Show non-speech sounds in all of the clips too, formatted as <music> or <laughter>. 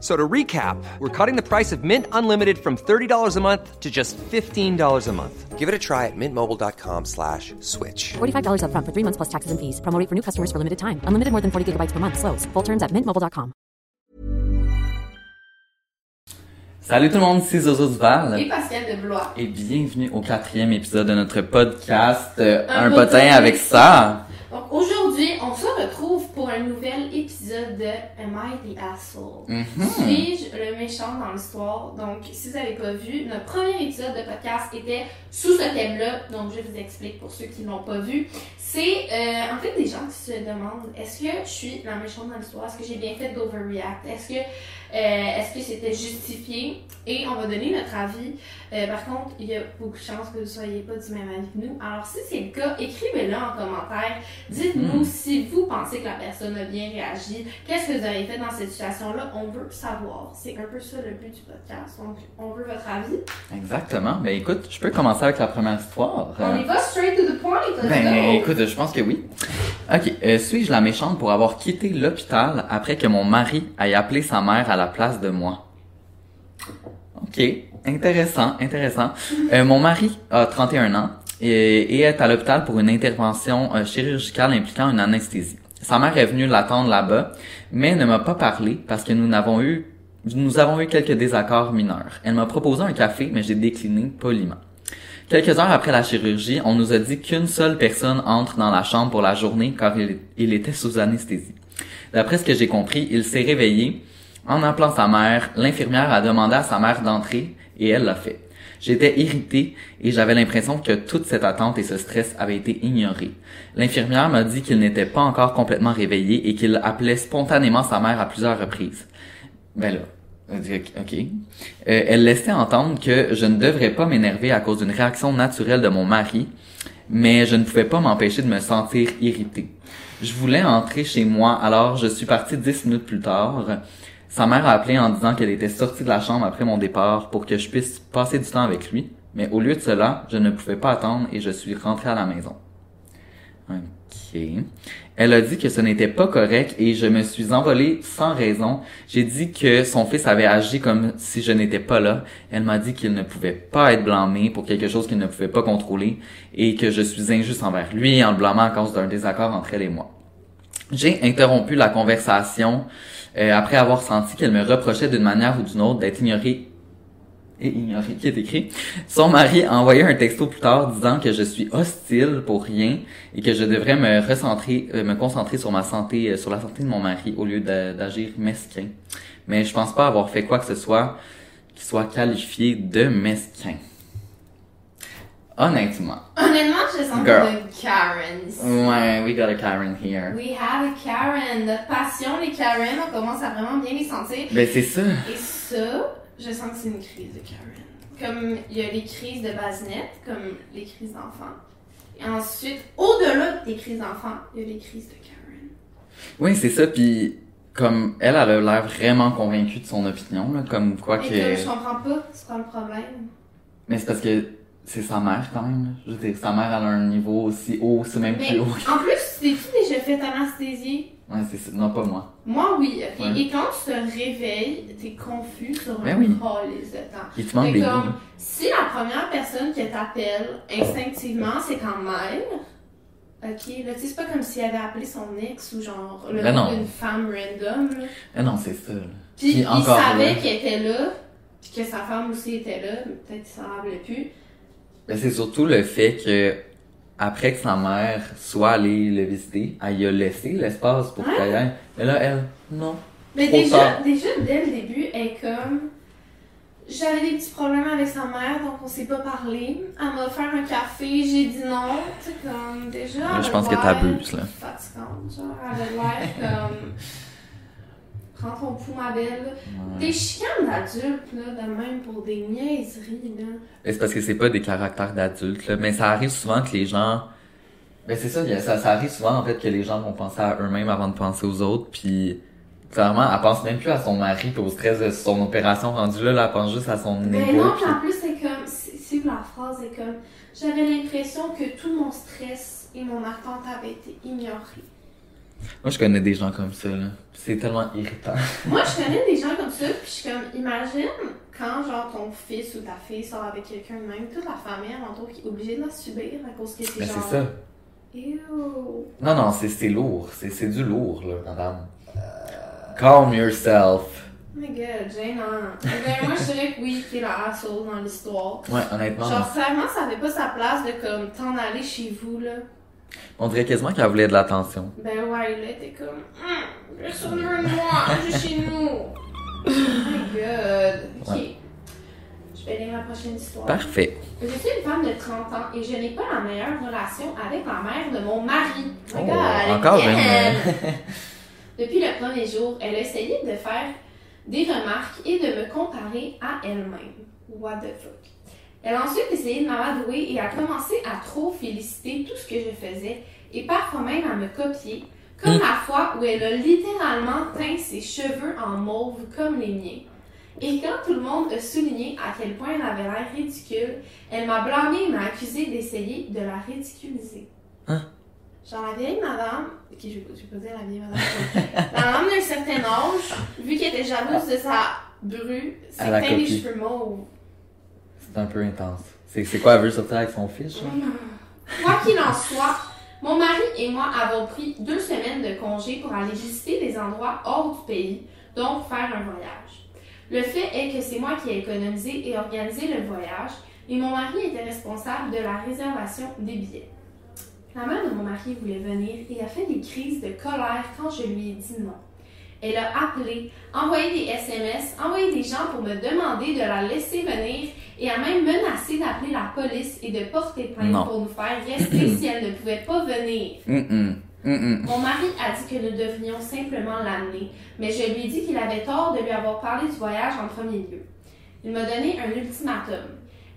F- So to recap, we're cutting the price of Mint Unlimited from $30 a month to just $15 a month. Give it a try at mintmobile.com slash switch. $45 upfront for three months plus taxes and fees. Promo rate for new customers for limited time. Unlimited more than 40 gigabytes per month. Slows. Full terms at mintmobile.com. Salut tout le monde, c'est Zozo Duval. Et Pascal de Blois. Et bienvenue au quatrième épisode de notre podcast euh, Un, Un potin potin avec ça. Donc aujourd'hui, on se retrouve pour un nouvel épisode de Am I the Asshole? Mhm. Suis-je le méchant dans l'histoire? Donc, si vous n'avez pas vu, notre premier épisode de podcast était sous ce thème-là. Donc, je vous explique pour ceux qui ne l'ont pas vu. C'est euh, en fait des gens qui se demandent est-ce que je suis la méchante dans l'histoire? Est-ce que j'ai bien fait d'overreact? Est-ce que euh, est-ce que c'était justifié? Et on va donner notre avis. Euh, par contre, il y a beaucoup de chances que vous ne soyez pas du même avis que nous. Alors, si c'est le cas, écrivez-le en commentaire. Dites-nous si vous pensez que la personne a bien réagi. Qu'est-ce que vous avez fait dans cette situation-là? On veut savoir. C'est un peu ça le but du podcast. Donc, on veut votre avis. Exactement. Ben écoute, je peux commencer avec la première histoire. On y va straight to the point. Ben go. écoute, je pense que oui. Ok, euh, suis-je la méchante pour avoir quitté l'hôpital après que mon mari ait appelé sa mère à la place de moi? Ok, intéressant, intéressant. Euh, mon mari a 31 ans et, et est à l'hôpital pour une intervention euh, chirurgicale impliquant une anesthésie. Sa mère est venue l'attendre là-bas, mais ne m'a pas parlé parce que nous n'avons eu nous avons eu quelques désaccords mineurs. Elle m'a proposé un café, mais j'ai décliné poliment. Quelques heures après la chirurgie, on nous a dit qu'une seule personne entre dans la chambre pour la journée car il, il était sous anesthésie. D'après ce que j'ai compris, il s'est réveillé. En appelant sa mère, l'infirmière a demandé à sa mère d'entrer et elle l'a fait. J'étais irrité et j'avais l'impression que toute cette attente et ce stress avaient été ignorés. L'infirmière m'a dit qu'il n'était pas encore complètement réveillé et qu'il appelait spontanément sa mère à plusieurs reprises. Ben là, ok. Euh, elle laissait entendre que je ne devrais pas m'énerver à cause d'une réaction naturelle de mon mari, mais je ne pouvais pas m'empêcher de me sentir irrité. Je voulais entrer chez moi, alors je suis parti dix minutes plus tard. Sa mère a appelé en disant qu'elle était sortie de la chambre après mon départ pour que je puisse passer du temps avec lui, mais au lieu de cela, je ne pouvais pas attendre et je suis rentré à la maison. Ok. Elle a dit que ce n'était pas correct et je me suis envolé sans raison. J'ai dit que son fils avait agi comme si je n'étais pas là. Elle m'a dit qu'il ne pouvait pas être blâmé pour quelque chose qu'il ne pouvait pas contrôler et que je suis injuste envers lui en le blâmant à cause d'un désaccord entre elle et moi. J'ai interrompu la conversation euh, après avoir senti qu'elle me reprochait d'une manière ou d'une autre d'être ignorée et ignoré qui est écrit. Son mari a envoyé un texto plus tard disant que je suis hostile pour rien et que je devrais me recentrer, euh, me concentrer sur ma santé, euh, sur la santé de mon mari au lieu d'agir mesquin. Mais je pense pas avoir fait quoi que ce soit qui soit qualifié de mesquin. Honnêtement. Honnêtement, je sens Girl. comme une Karen. ici. Ouais, we got a Karen here. We have a Karen. Notre passion, les Karen, on commence à vraiment bien les sentir. Ben c'est ça. Et ça, je sens que c'est une crise de Karen. Comme il y a les crises de basinette, comme les crises d'enfants. Et ensuite, au-delà des crises d'enfants, il y a les crises de Karen. Oui, c'est ça. Puis comme elle, elle a l'air vraiment convaincue de son opinion, là, comme quoi que. je comprends pas, c'est pas le problème. Mais c'est parce que c'est sa mère quand même. Je veux dire, sa mère elle a un niveau aussi haut, c'est même Mais plus haut. en plus, t'es-tu déjà fait anesthésier? Ouais, c'est ça. Non, pas moi. Moi, oui. Ouais. Et quand tu te réveilles, t'es confus sur Ben un oui. de temps. Il te manque des comme, si la première personne que t'appelles instinctivement, c'est ta mère, ok, là, tu sais, c'est pas comme s'il avait appelé son ex ou genre le Ben nom d'une femme random, là. Ah non, c'est ça. Puis, il savait qu'elle était là, puis que sa femme aussi était là, mais peut-être qu'il s'en rappelait plus. Ben, c'est surtout le fait que après que sa mère soit allée le visiter, elle y a laissé l'espace pour Ouais. qu'elle aille. Mais là, elle, non. Mais Trop déjà, tard. déjà, dès le début, elle est comme. J'avais des petits problèmes avec sa mère, donc on s'est pas parlé. Elle m'a offert un café, j'ai dit non. Tu sais, comme, déjà. Là, je pense que t'abuses, là. Fatigante, genre. Elle l'air comme. Prends ton pouls, ma belle. Des chicanes d'adultes, là, de même pour des niaiseries, là. C'est parce que c'est pas des caractères d'adultes, là. Mais ça arrive souvent que les gens. Ben, c'est ça, ça, ça arrive souvent, en fait, que les gens vont penser à eux-mêmes avant de penser aux autres, puis clairement, elle pense même plus à son mari, puis au stress de son opération rendue là, là, elle pense juste à son Ben égo. non, puis- en plus, c'est comme. C'est c'est la phrase est comme. J'avais l'impression que tout mon stress et mon attente avaient été ignorés. Moi, je connais des gens comme ça, là. C'est tellement irritant. <laughs> Moi, je connais des gens comme ça, puis je suis comme, imagine quand, genre, ton fils ou ta fille sort avec quelqu'un de même, toute la famille alentour qui est obligée de la subir à cause que c'est Ben, genre. c'est ça. Ew. Non, non, c'est c'est lourd. C'est c'est du lourd, là, madame. Calm yourself. Oh my god, Jane, hein. Ben, moi, je dirais que oui, qui est la asshole dans l'histoire. Ouais, honnêtement. Genre, clairement, ça avait pas sa place de, comme, t'en aller chez vous, là. On dirait quasiment qu'elle voulait de l'attention. Ben ouais, là, t'es comme, hum, personne veut de moi, je suis chez nous. Oh my god. Ok. Ouais. Je vais lire la prochaine histoire. Parfait. Je suis une femme de 30 ans et je n'ai pas la meilleure relation avec la mère de mon mari. Oh Oh, God, encore again. même. <laughs> Depuis le premier jour, elle a essayé de faire des remarques et de me comparer à elle-même. What the fuck? Elle a ensuite essayé de m'amadouer et a commencé à trop féliciter tout ce que je faisais et parfois même à me copier, comme la fois où elle a littéralement teint ses cheveux en mauve comme les miens. Et quand tout le monde a souligné à quel point elle avait l'air ridicule, elle m'a blâmé et m'a accusé d'essayer de la ridiculiser. Hein? Genre la vieille madame, ok je vais, je vais pas dire la vieille madame, la madame d'un certain âge, vu qu'elle était jalouse de sa bru, s'est teint les cheveux mauves. C'est un peu intense. C'est quoi, elle veut sortir avec son fils? Quoi qu'il en soit, mon mari et moi avons pris deux semaines de congé pour aller visiter des endroits hors du pays, donc faire un voyage. Le fait est que c'est moi qui ai économisé et organisé le voyage, et mon mari était responsable de la réservation des billets. La mère de mon mari voulait venir et a fait des crises de colère quand je lui ai dit non. Elle a appelé, envoyé des SMS, envoyé des gens pour me demander de la laisser venir et a même menacé d'appeler la police et de porter plainte Non. pour nous faire rester si elle ne pouvait pas venir. Mon mari a dit que nous devrions simplement l'amener, mais je lui ai dit qu'il avait tort de lui avoir parlé du voyage en premier lieu. Il m'a donné un ultimatum.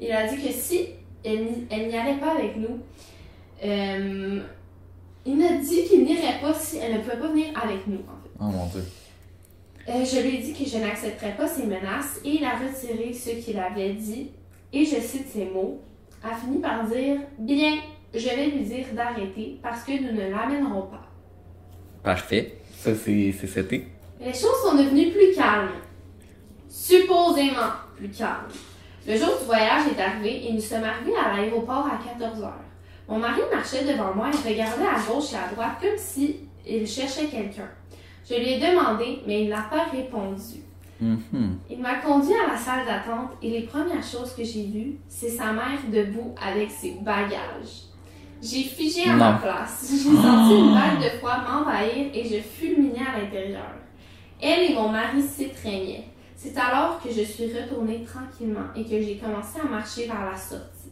Il a dit que si elle n'y allait pas avec nous, euh, il m'a dit qu'il n'irait pas si elle ne pouvait pas venir avec nous. Oh mon dieu. Euh, je lui ai dit que je n'accepterais pas ses menaces et il a retiré ce qu'il avait dit. Et je cite ces mots, a fini par dire Bien, je vais lui dire d'arrêter parce que nous ne l'amènerons pas. Parfait. Ça, c'est c'était. Les choses sont devenues plus calmes. Supposément plus calmes. Le jour du voyage est arrivé et nous sommes arrivés à l'aéroport à 14 heures. Mon mari marchait devant moi et regardait à gauche et à droite comme si il cherchait quelqu'un. Je lui ai demandé, mais il n'a pas répondu. Mhm. Il m'a conduit à la salle d'attente et les premières choses que j'ai vues, c'est sa mère debout avec ses bagages. J'ai figé à ma place. <laughs> J'ai senti une vague de froid m'envahir et je fulminais à l'intérieur. Elle et mon mari s'étreignaient. C'est alors que je suis retournée tranquillement et que j'ai commencé à marcher vers la sortie.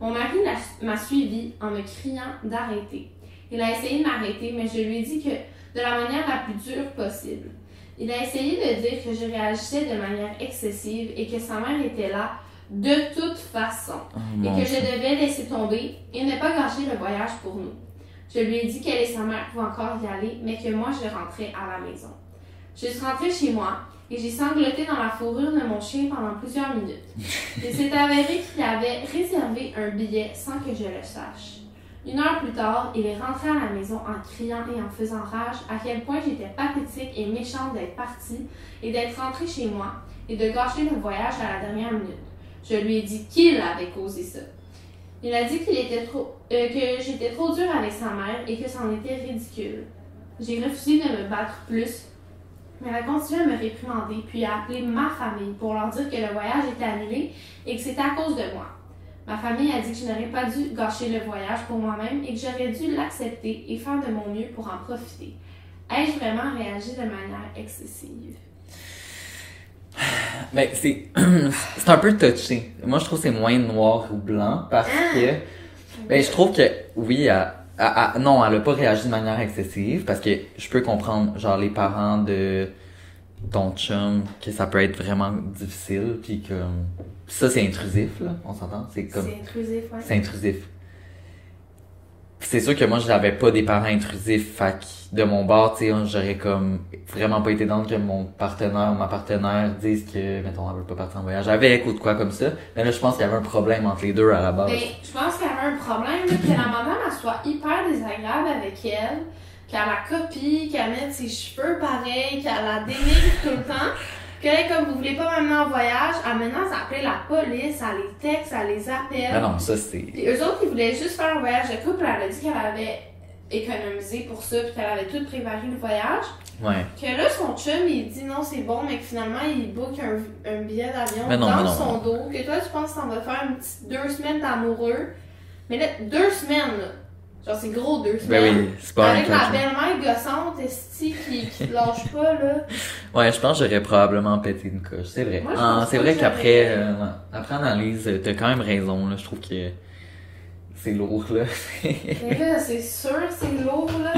Mon mari m'a suivi en me criant d'arrêter. Il a essayé de m'arrêter, mais je lui ai dit que de la manière la plus dure possible. Il a essayé de dire que je réagissais de manière excessive et que sa mère était là de toute façon Oh et que je devais laisser tomber et ne pas gâcher le voyage pour nous. Je lui ai dit qu'elle et sa mère pouvaient encore y aller, mais que moi je rentrais à la maison. Je suis rentrée chez moi et j'ai sangloté dans la fourrure de mon chien pendant plusieurs minutes. Il s'est avéré qu'il avait réservé un billet sans que je le sache. Une heure plus tard, il est rentré à la maison en criant et en faisant rage à quel point j'étais pathétique et méchante d'être partie et d'être rentrée chez moi et de gâcher le voyage à la dernière minute. Je lui ai dit qu'il avait causé ça. Il a dit qu'il était trop, euh, que j'étais trop dure avec sa mère et que c'en était ridicule. J'ai refusé de me battre plus, mais elle a continué à me réprimander puis a appelé ma famille pour leur dire que le voyage était annulé et que c'était à cause de moi. Ma famille a dit que je n'aurais pas dû gâcher le voyage pour moi-même et que j'aurais dû l'accepter et faire de mon mieux pour en profiter. Ai-je vraiment réagi de manière excessive? Ben, c'est, <clears throat> c'est un peu touché. Moi, je trouve que c'est moins noir ou blanc parce que, ben, je trouve que, oui, elle- elle- elle- non, elle a pas réagi de manière excessive parce que je peux comprendre, genre, les parents de ton chum, que ça peut être vraiment difficile puis que, ça, c'est intrusif, là, on s'entend? C'est comme, C'est intrusif, ouais. c'est intrusif. C'est sûr que moi, j'avais pas des parents intrusifs, fait de mon bord, tu sais, j'aurais comme vraiment pas été dans que mon partenaire ou ma partenaire dise que, mettons, elle veut pas partir en voyage avec ou de quoi comme ça. Mais là, je pense qu'il y avait un problème entre les deux à la base. Ben, je pense qu'il y avait un problème, là, que la madame elle soit hyper désagréable avec elle, qu'elle la copie, qu'elle mette ses cheveux pareils, qu'elle la dénigre tout le temps. Que là, comme vous voulez pas m'amener en voyage, elle menace d'appeler la police, elle les texte, elle les appelle. Ah non, ça, c'est... Puis eux autres, ils voulaient juste faire un voyage de couple. Elle a dit qu'elle avait économisé pour ça, puis qu'elle avait tout préparé le voyage. Ouais. Que là, son chum, il dit non, c'est bon, mais que finalement, il book un, un billet d'avion non, dans mais non, son non. dos. Que toi, tu penses que ça va faire une petite deux semaines d'amoureux. Mais là, deux semaines, là. Genre, c'est gros deux Ben oui, c'est pas un Avec la claquement. belle-mère gossante, esti, qui, qui te lâche pas, là. Ouais, je pense que j'aurais probablement pété une coche, c'est vrai. Ah, c'est vrai qu'après, euh, après analyse, euh, t'as quand même raison, là. Je trouve que c'est lourd, là. Mais là, c'est sûr, c'est lourd, là.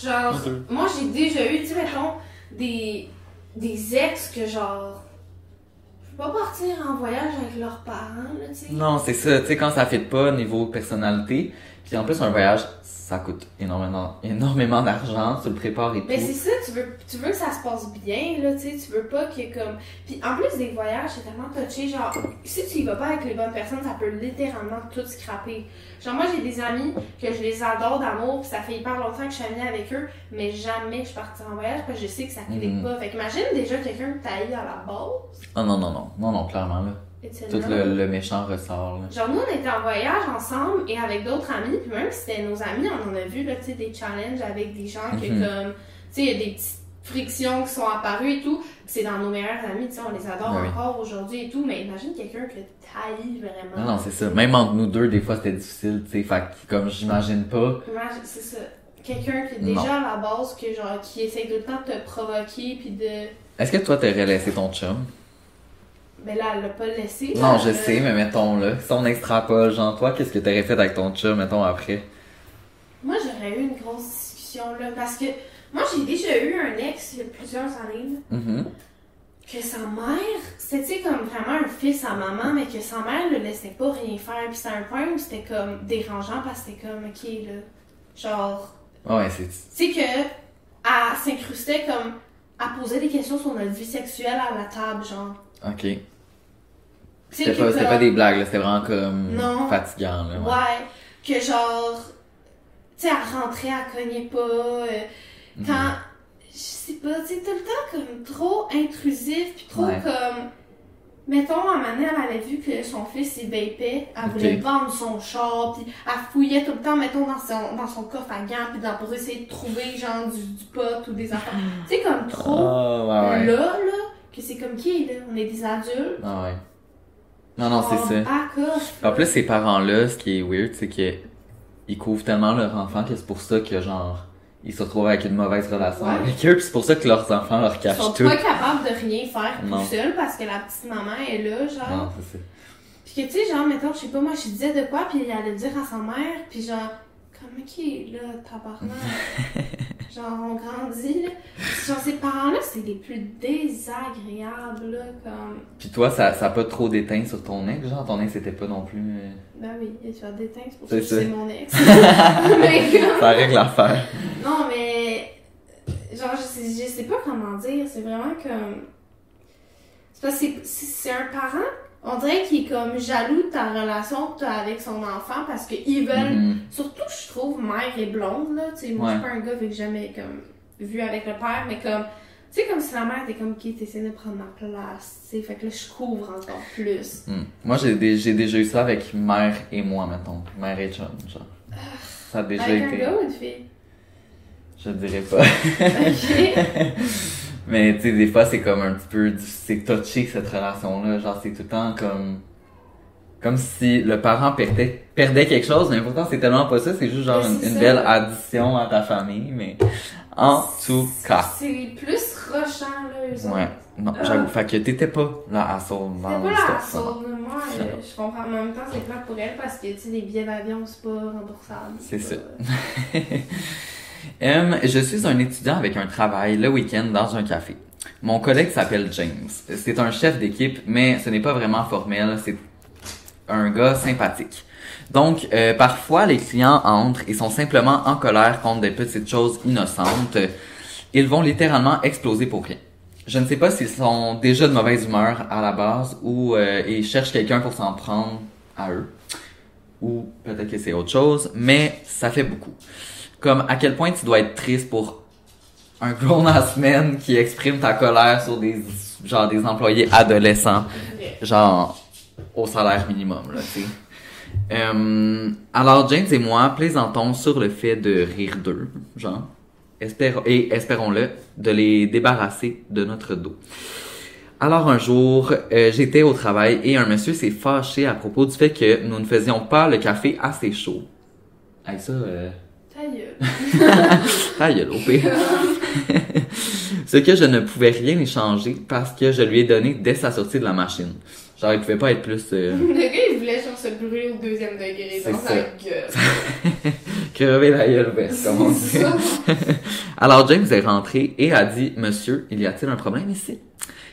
Genre, moi, j'ai déjà eu, tu sais, mettons, des, des ex que, genre, je peux pas partir en voyage avec leurs parents, là, tu sais. Non, c'est ça, tu sais, quand ça fit pas niveau personnalité, puis en plus, un voyage, ça coûte énormément, énormément d'argent, tu le prépares et tout. Mais c'est ça, tu veux, tu veux que ça se passe bien, là, tu sais, tu veux pas que comme... Puis en plus des voyages, c'est tellement touché, genre, si tu y vas pas avec les bonnes personnes, ça peut littéralement tout scraper. Genre moi, j'ai des amis que je les adore d'amour, puis ça fait hyper longtemps que je suis amie avec eux, mais jamais je partirai en voyage parce que je sais que ça clique Mhm. pas. Fait qu'imagine déjà quelqu'un que eu à la base, Ah non, non, non, non, non, clairement, là. Tout le, le méchant ressort, là. Genre, nous, on était en voyage ensemble et avec d'autres amis, puis même si c'était nos amis, on en a vu, là, des challenges avec des gens que, Mhm. comme, tu sais, il y a des petites frictions qui sont apparues et tout. Puis c'est dans nos meilleurs amis, tu sais, on les adore oui. encore aujourd'hui et tout, mais imagine quelqu'un que t'haïs vraiment. Non, non, c'est ça. Même entre nous deux, des fois, c'était difficile, tu sais. Fait comme j'imagine pas. C'est ça. Quelqu'un qui est déjà à la base, que, genre, qui essaie tout le temps de te provoquer, puis de. Est-ce que toi, t'aurais laissé ton chum? Ben là, elle l'a pas laissé. Non, je elle- sais, mais mettons, là. Si on extrapole, genre, toi, qu'est-ce que t'aurais fait avec ton chum, mettons, après? Moi, j'aurais eu une grosse discussion, là, parce que moi, j'ai déjà eu un ex il y a plusieurs années, là, Mhm. que sa mère, c'était comme vraiment un fils à maman, mais que sa mère le laissait pas rien faire. Puis c'était un point où c'était comme dérangeant parce que c'était comme, ok, là, genre, Ouais, c'est. tu sais que, elle s'incrustait comme, à poser des questions sur notre vie sexuelle à la table, genre. Ok. C'était pas, pas des blagues, là. C'était vraiment comme. Non. fatigant, là. ouais. Ouais, que genre, tu sais, elle rentrait, elle cognait pas. euh, Mhm. quand, je sais pas, tu sais, tout le temps comme trop intrusif, puis trop Ouais. comme. Mettons, à un moment donné, elle avait vu que son fils, il vapait, elle voulait vendre son char, puis elle fouillait tout le temps, mettons, dans son, dans son coffre à gants, puis dans, pour essayer de trouver, genre, du, du pot ou des enfants. tu sais, comme trop ouais, ouais. là, là, que c'est comme qui, là? On est des adultes. Ah, ouais. Non, non, c'est Oh, ça. off, En plus, ces parents-là, ce qui est weird, c'est que ils couvrent tellement leur enfant que c'est pour ça que, genre, ils se retrouvent avec une mauvaise relation Ouais. avec eux, pis c'est pour ça que leurs enfants leur Ils cachent sont tout. pas capables de rien faire Non. tout seuls parce que la petite maman est là, genre. Non, c'est ça. Puis que tu sais, genre, mettons, je sais pas, moi, je disais de quoi, puis elle allait dire à sa mère, puis genre, comme qui là, tabarnak? <laughs> genre, on grandit, là. Puis genre, ces parents-là, c'est les plus désagréables, là, comme. Pis toi, ça, ça a pas trop d'éteint sur ton ex, genre, ton ex c'était pas non plus... euh, Ben oui, il y a des teintes, c'est pour C'est ça que ça. c'est mon ex. <laughs> <laughs> mais comme. Ça règle l'affaire. Non, mais. Genre, je sais, je sais pas comment dire. C'est vraiment comme. C'est parce que c'est- c'est c'est un parent. On dirait qu'il est comme jaloux de ta relation que t'as avec son enfant parce qu'ils veulent, Mhm. surtout je trouve mère et blonde là, tu sais, moi je suis pas un gars fait que jamais comme vu avec le père, mais comme, tu sais comme si la mère était comme qui t'essaie de prendre ma place, tu sais, fait que là je couvre encore plus. Hmm. Moi, j'ai dé- j'ai déjà eu ça avec mère et moi, mettons. Mère et chum, genre. Ça a déjà Avec un été. gars ou une fille? Je dirais pas. <laughs> Ok. <laughs> Mais tu sais, des fois, c'est comme un petit peu. C'est touché, cette relation-là. Genre, c'est tout le temps comme. Comme si le parent perdait, perdait quelque chose, mais pourtant, c'est tellement pas ça. C'est juste genre une, belle addition à ta famille, mais. En tout cas. C'est plus rochant là, eux. Ouais. Non, j'avoue. Fait que t'étais pas là à Soul C'est dans pas l'histoire. ça. sauce, moi, euh, je comprends. En même temps, c'est plate pour elle parce que, tu sais, les billets d'avion, c'est pas remboursable. C'est ça. <laughs> Hum, je suis un étudiant avec un travail le week-end dans un café. Mon collègue s'appelle James. C'est un chef d'équipe, mais ce n'est pas vraiment formel. C'est un gars sympathique. Donc, euh, parfois, les clients entrent et sont simplement en colère contre des petites choses innocentes. Ils vont littéralement exploser pour rien. Je ne sais pas s'ils sont déjà de mauvaise humeur à la base ou euh, ils cherchent quelqu'un pour s'en prendre à eux. Ou peut-être que c'est autre chose, mais ça fait beaucoup. Comme à quel point tu dois être triste pour un grown-ass man qui exprime ta colère sur des genre des employés adolescents, genre au salaire minimum là, tu sais. Euh, alors James et moi plaisantons sur le fait de rire d'eux, genre, et espérons-le de les débarrasser de notre dos. Alors un jour, euh, j'étais au travail et un monsieur s'est fâché à propos du fait que nous ne faisions pas le café assez chaud. Avec ça, euh, Ta gueule. au pire. Ce que je ne pouvais rien y changer parce que je lui ai donné dès sa sortie de la machine. Genre, il pouvait pas être plus euh, Le gars, il voulait genre se brûler au deuxième degré dans ça. sa gueule. <laughs> crever la gueule comme on dit. <laughs> Alors James est rentré et a dit Monsieur, il y a-t-il un problème ici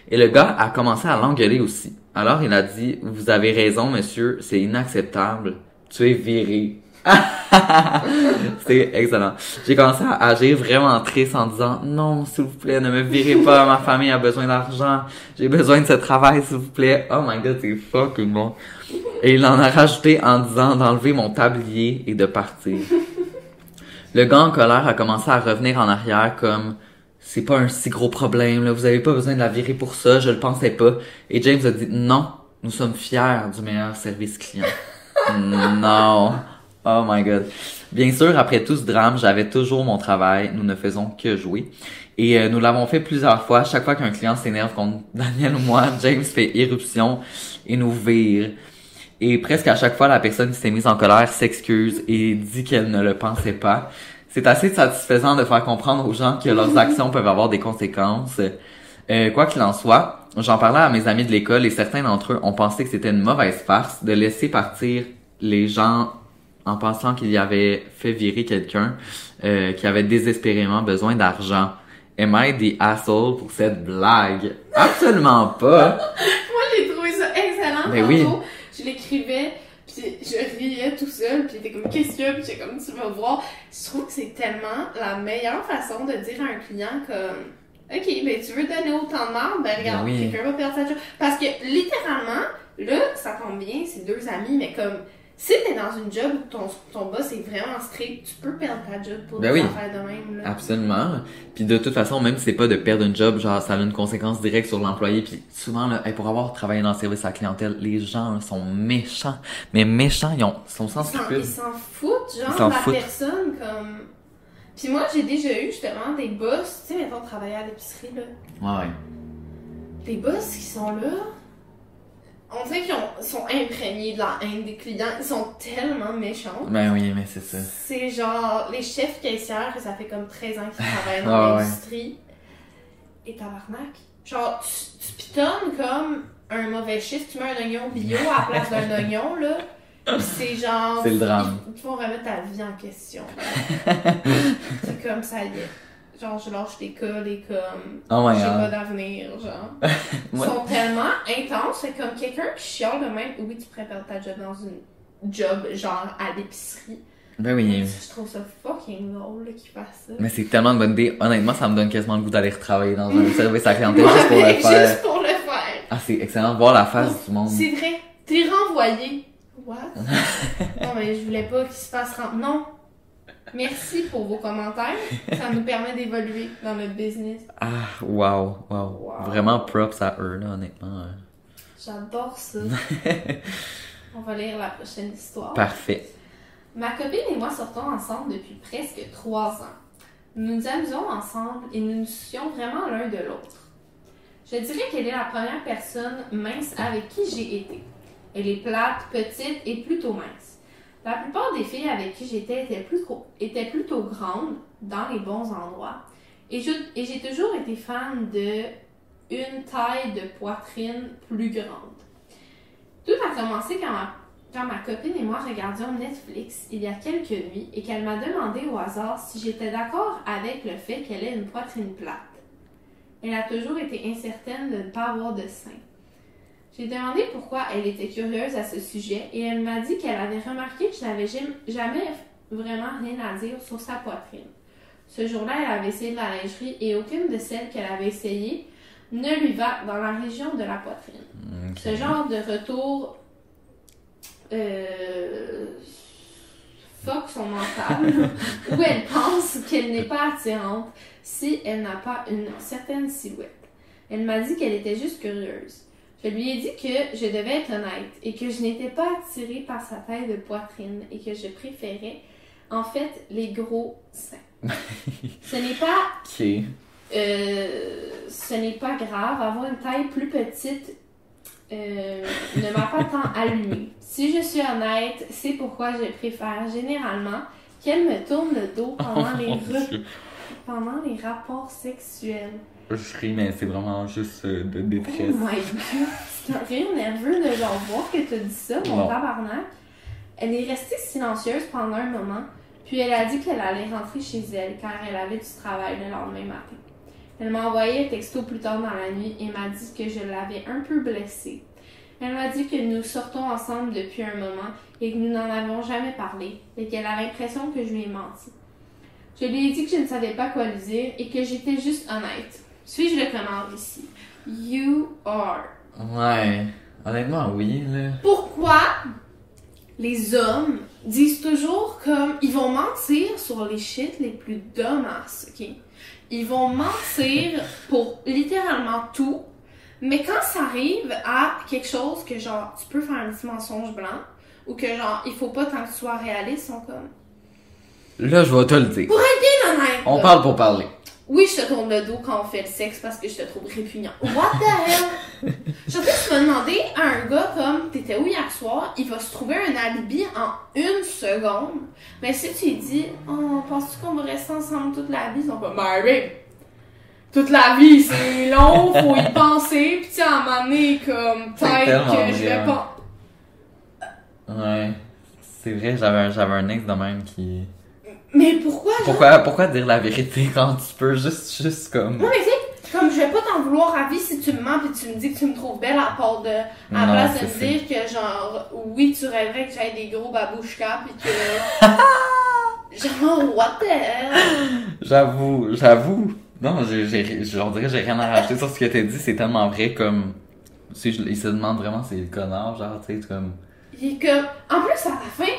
Et le gars a commencé à l'engueuler aussi. Alors il a dit Vous avez raison, monsieur, c'est inacceptable. Tu es viré. <laughs> C'était excellent. J'ai commencé à agir vraiment triste en disant Non, s'il vous plaît, ne me virez pas, ma famille a besoin d'argent. J'ai besoin de ce travail, s'il vous plaît. Oh my god, c'est fucking bon. Et il en a rajouté en disant d'enlever mon tablier et de partir. Le gars en colère a commencé à revenir en arrière comme c'est pas un si gros problème, là, vous avez pas besoin de la virer pour ça, je le pensais pas. Et James a dit non, nous sommes fiers du meilleur service client. <laughs> non. Oh my god. Bien sûr, après tout ce drame, j'avais toujours mon travail, nous ne faisons que jouer. Et euh, nous l'avons fait plusieurs fois. Chaque fois qu'un client s'énerve contre <laughs> Daniel ou moi, James fait éruption et nous vire. Et presque à chaque fois, la personne qui s'est mise en colère s'excuse et dit qu'elle ne le pensait pas. C'est assez satisfaisant de faire comprendre aux gens que leurs <laughs> actions peuvent avoir des conséquences. Euh, quoi qu'il en soit, j'en parlais à mes amis de l'école et certains d'entre eux ont pensé que c'était une mauvaise farce de laisser partir les gens en pensant qu'il y avait fait virer quelqu'un euh, qui avait désespérément besoin d'argent. Am I the asshole pour cette blague? Absolument pas! <laughs> Moi, j'ai trouvé ça excellent. Ben oui. Tantôt, Je l'écrivais, puis je riais tout seul, puis t'es comme, qu'est-ce qu'il y a? Puis j'étais comme, tu vas voir. Je trouve que c'est tellement la meilleure façon de dire à un client comme, OK, ben tu veux donner autant de marde, ben regarde, Ben oui. quelqu'un va perdre sa job. Parce que littéralement, là, ça tombe bien, c'est deux amis, mais comme, si t'es dans une job où ton, ton boss est vraiment strict, tu peux perdre ta job pour Ben des oui. affaires de même, là. Absolument. Puis de toute façon, même si c'est pas de perdre un job, genre ça a une conséquence directe sur l'employé. Puis souvent, là, hey, pour avoir travaillé dans le service à la clientèle, les gens là, sont méchants. Mais méchants, ils, ont, ils sont sans Ils s'en- scrupules. Ils s'en foutent, genre, la foutent. personne, comme... Puis moi, j'ai déjà eu, justement, des boss, tu sais, mettons, travailler à l'épicerie, là. Ouais, ouais. Les boss qui sont là, on dirait qu'ils ont- sont imprégnés de la haine des clients. Ils sont tellement méchants. Ben oui, mais c'est ça. C'est genre les chefs caissières, ça fait comme 13 ans qu'ils travaillent <laughs> dans Ah ouais. l'industrie. Et tabarnak. Genre, tu, tu pitonnes comme un mauvais chiffre, tu mets un oignon bio à la place d'un <laughs> oignon, là. C'est genre. C'est le drame. Ils, ils vont remettre ta vie en question. <laughs> c'est comme ça y est. Genre, je lâche l'école et comme. Oh J'ai God. pas d'avenir, genre. <laughs> Ils Ouais. sont tellement intenses, c'est comme quelqu'un qui chiale de même. Oui, tu pourrais perdre ta job dans une job, genre à l'épicerie. Ben oui. Je trouve ça fucking drôle là, qu'ils fassent ça. Mais c'est tellement une bonne idée. Honnêtement, ça me donne quasiment le goût d'aller retravailler dans un <laughs> service à clientèle juste pour le faire. Juste pour le faire. Ah, c'est excellent de voir la face du monde. C'est vrai. T'es renvoyé. What? <laughs> non, mais je voulais pas qu'il se fasse rem... Non. Merci pour vos commentaires. Ça nous permet d'évoluer dans notre business. Ah, wow, wow. Wow. Vraiment props à eux, là, honnêtement. J'adore ça. <laughs> On va lire la prochaine histoire. Parfait. Ma copine et moi sortons ensemble depuis presque trois ans. Nous nous amusons ensemble et nous nous soucions vraiment l'un de l'autre. Je dirais qu'elle est la première personne mince avec qui j'ai été. Elle est plate, petite et plutôt mince. La plupart des filles avec qui j'étais étaient, plutôt grandes, dans les bons endroits. Et j'ai toujours été fan de une taille de poitrine plus grande. Tout a commencé quand ma, quand ma copine et moi regardions Netflix il y a quelques nuits et qu'elle m'a demandé au hasard si j'étais d'accord avec le fait qu'elle ait une poitrine plate. Elle a toujours été incertaine de ne pas avoir de sein. J'ai demandé pourquoi elle était curieuse à ce sujet et elle m'a dit qu'elle avait remarqué que je n'avais jam- jamais vraiment rien à dire sur sa poitrine. Ce jour-là, elle avait essayé de la lingerie et aucune de celles qu'elle avait essayées ne lui va dans la région de la poitrine. Ce genre de retour euh, fuck son mental, <laughs> où elle pense qu'elle n'est pas attirante si elle n'a pas une certaine silhouette. Elle m'a dit qu'elle était juste curieuse. Je lui ai dit que je devais être honnête et que je n'étais pas attirée par sa taille de poitrine et que je préférais en fait les gros seins. <laughs> Ce n'est pas Ok. euh, ce n'est pas grave. Avoir une taille plus petite euh, ne m'a pas tant <laughs> allumée. Si je suis honnête, c'est pourquoi je préfère généralement qu'elle me tourne le dos pendant, les, re- pendant les rapports sexuels. Je ris, mais c'est vraiment juste euh, de Oh détresse. my god! C'est un rire nerveux de genre voir que t'as dit ça, mon tabarnak. Elle est restée silencieuse pendant un moment, puis elle a dit qu'elle allait rentrer chez elle car elle avait du travail le lendemain matin. Elle m'a envoyé un texto plus tard dans la nuit et m'a dit que je l'avais un peu blessée. Elle m'a dit que nous sortons ensemble depuis un moment et que nous n'en avons jamais parlé et qu'elle a l'impression que je lui ai menti. Je lui ai dit que je ne savais pas quoi lui dire et que j'étais juste honnête. Suis-je le connard ici? You are. Ouais. Honnêtement, oui, là. Pourquoi les hommes disent toujours comme ils vont mentir sur les shit les plus dumbass, ok? Ils vont mentir <laughs> pour littéralement tout, mais quand ça arrive à quelque chose que genre tu peux faire un petit mensonge blanc ou que genre il faut pas tant que tu sois réaliste, ils sont comme Là, je vais te le dire. pour être bien honnête. On là, parle pour parler. Oui, je te tourne le dos quand on fait le sexe parce que je te trouve répugnant. What the hell? Surtout que tu vas demander à un gars comme t'étais où hier soir, il va se trouver un alibi en une seconde. Mais si tu lui dis, oh, penses-tu qu'on va rester ensemble toute la vie? Ils sont comme, ben, toute la vie, c'est long, faut y penser. Puis tu sais, à un moment donné, comme, peut-être que je vais pas. Ouais. C'est vrai, j'avais un, j'avais un ex de même qui. Mais pourquoi? genre? Pourquoi, pourquoi dire la vérité <laughs> quand tu peux juste, juste comme. Non, mais tu sais, comme je vais pas t'en vouloir à vie si tu me mens pis tu me dis que tu me trouves belle à part de. À Non, place de me dire que genre, oui, tu rêverais que j'aille des gros babouchkas pis que. <laughs> genre, what the hell? J'avoue, j'avoue. Non, j'ai, j'en dirais, j'ai rien à rajouter sur ce que t'as dit, c'est tellement vrai comme. Tu sais, je- il se demande vraiment c'est le connard, genre, tu sais, comme. Il est comme. En plus, à la fin,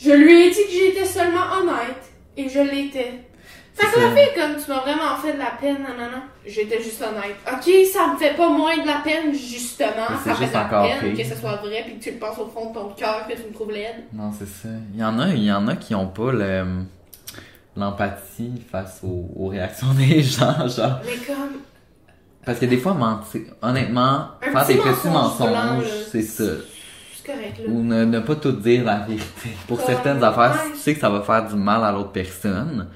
je lui ai dit que j'étais seulement honnête. Et je l'étais. Fait que la fille, comme tu m'as vraiment fait de la peine, non, non, non. J'étais juste honnête. Ok, ça me fait pas moins de la peine, justement. Ça fait de la encore peine pire. que ce soit vrai puis que tu le penses au fond de ton cœur que tu me trouves laide. Non, c'est ça. Il y en a, il y en a qui ont pas le, l'empathie face aux, aux réactions <laughs> des gens, genre. Mais comme. Parce que des fois, mentir, honnêtement, Un faire des petits mensonges, c'est ça. C'est correct, là. Ou ne, ne pas tout dire la vérité. Pour certaines affaires, si tu sais que ça va faire du mal à l'autre personne,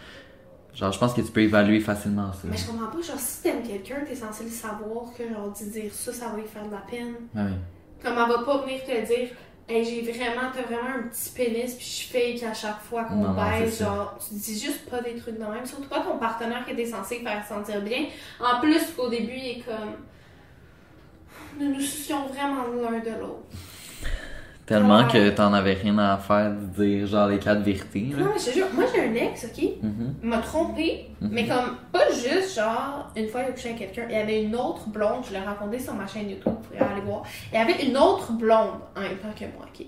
genre, je pense que tu peux évaluer facilement ça. Mais je comprends pas, genre, si t'aimes quelqu'un, t'es censé le savoir que, genre, de dire ça, ça va lui faire de la peine. Ouais, oui. Comme elle va pas venir te dire, hey, j'ai vraiment, t'as vraiment un petit pénis, puis je fake à chaque fois qu'on baise. Genre, tu dis juste pas des trucs de même. Surtout pas ton partenaire que t'es censé faire sentir bien. En plus, qu'au début, il est comme. Nous nous soucions vraiment l'un de l'autre. Tellement Ouais. que t'en avais rien à faire de dire genre les quatre vérités. là. Non, mais je te jure, moi j'ai un ex, ok? Mhm. Il m'a trompé, mais comme pas juste genre une fois il a couché avec quelqu'un, il y avait une autre blonde, je l'ai raconté sur ma chaîne YouTube, vous pourrez aller voir. Il y avait une autre blonde en même temps que moi, ok?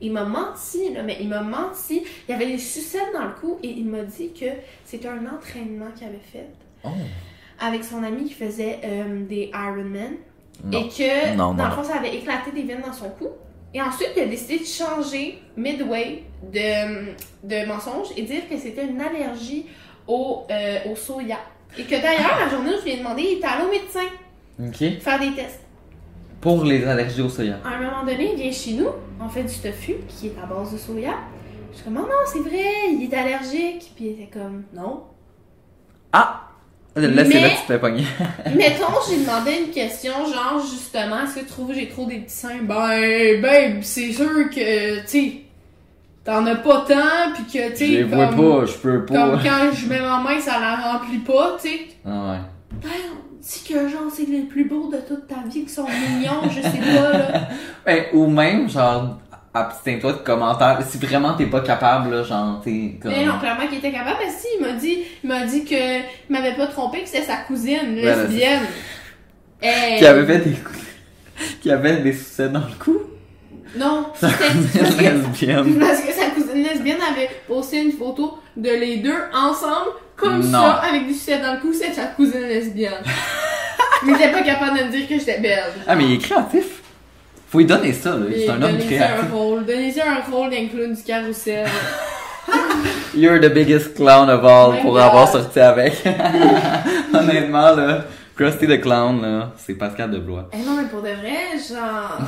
Il m'a menti, là, mais il m'a menti. Il y avait des sucettes dans le cou et il m'a dit que c'était un entraînement qu'il avait fait Oh. avec son ami qui faisait euh, des Ironman. Non. Et que, Non, non, dans le fond, ça avait éclaté des veines dans son cou. Et ensuite, il a décidé de changer midway de, de mensonge et dire que c'était une allergie au, euh, au soya. Et que d'ailleurs, la journée où je lui ai demandé, il était allé au médecin Ok. faire des tests. Pour les allergies au soya. À un moment donné, il vient chez nous, on fait du tofu qui est à base de soya. Je suis comme, oh non, c'est vrai, il est allergique. Puis il était comme, non. Ah! Là, c'est là que tu te fais pogner. <laughs> Mettons, j'ai demandé une question, genre, justement, est-ce que tu trouves que j'ai trop des petits seins? Ben, babe, c'est sûr que, tu sais, t'en as pas tant, pis que, tu sais, Je les vois comme, pas, je peux pas. comme quand je mets ma main, ça la remplit pas, tu sais. Ah ouais. Ben, dis que, genre, c'est les plus beaux de toute ta vie qui sont mignons, je sais pas, là. <laughs> Ben, ou même, genre, abstiens-toi de commentaires. Si vraiment t'es pas capable, là, genre, t'es comme. Mais non, clairement qu'il était capable, parce que il m'a dit, il m'a dit que, il m'avait pas trompé, que c'était sa cousine, lesbienne. Hey. Qui avait fait des Qui avait des sucettes dans le cou. Non, <laughs> Sa cousine lesbienne. Parce que sa cousine lesbienne avait posté une photo de les deux ensemble, comme Non. ça, avec du sucette dans le cou, c'est sa cousine lesbienne. Mais <laughs> il était pas capable de me dire que j'étais belle. Ah, mais il est créatif. Faut lui donner ça, là. C'est un homme donnez-y créatif. un rôle, donnez-y un rôle d'un clown du carrousel. <laughs> You're the biggest clown of all pour avoir sorti avec. <laughs> Honnêtement, là, Krusty the Clown, là, c'est Pascal de Blois. Eh non, mais pour de vrai, genre.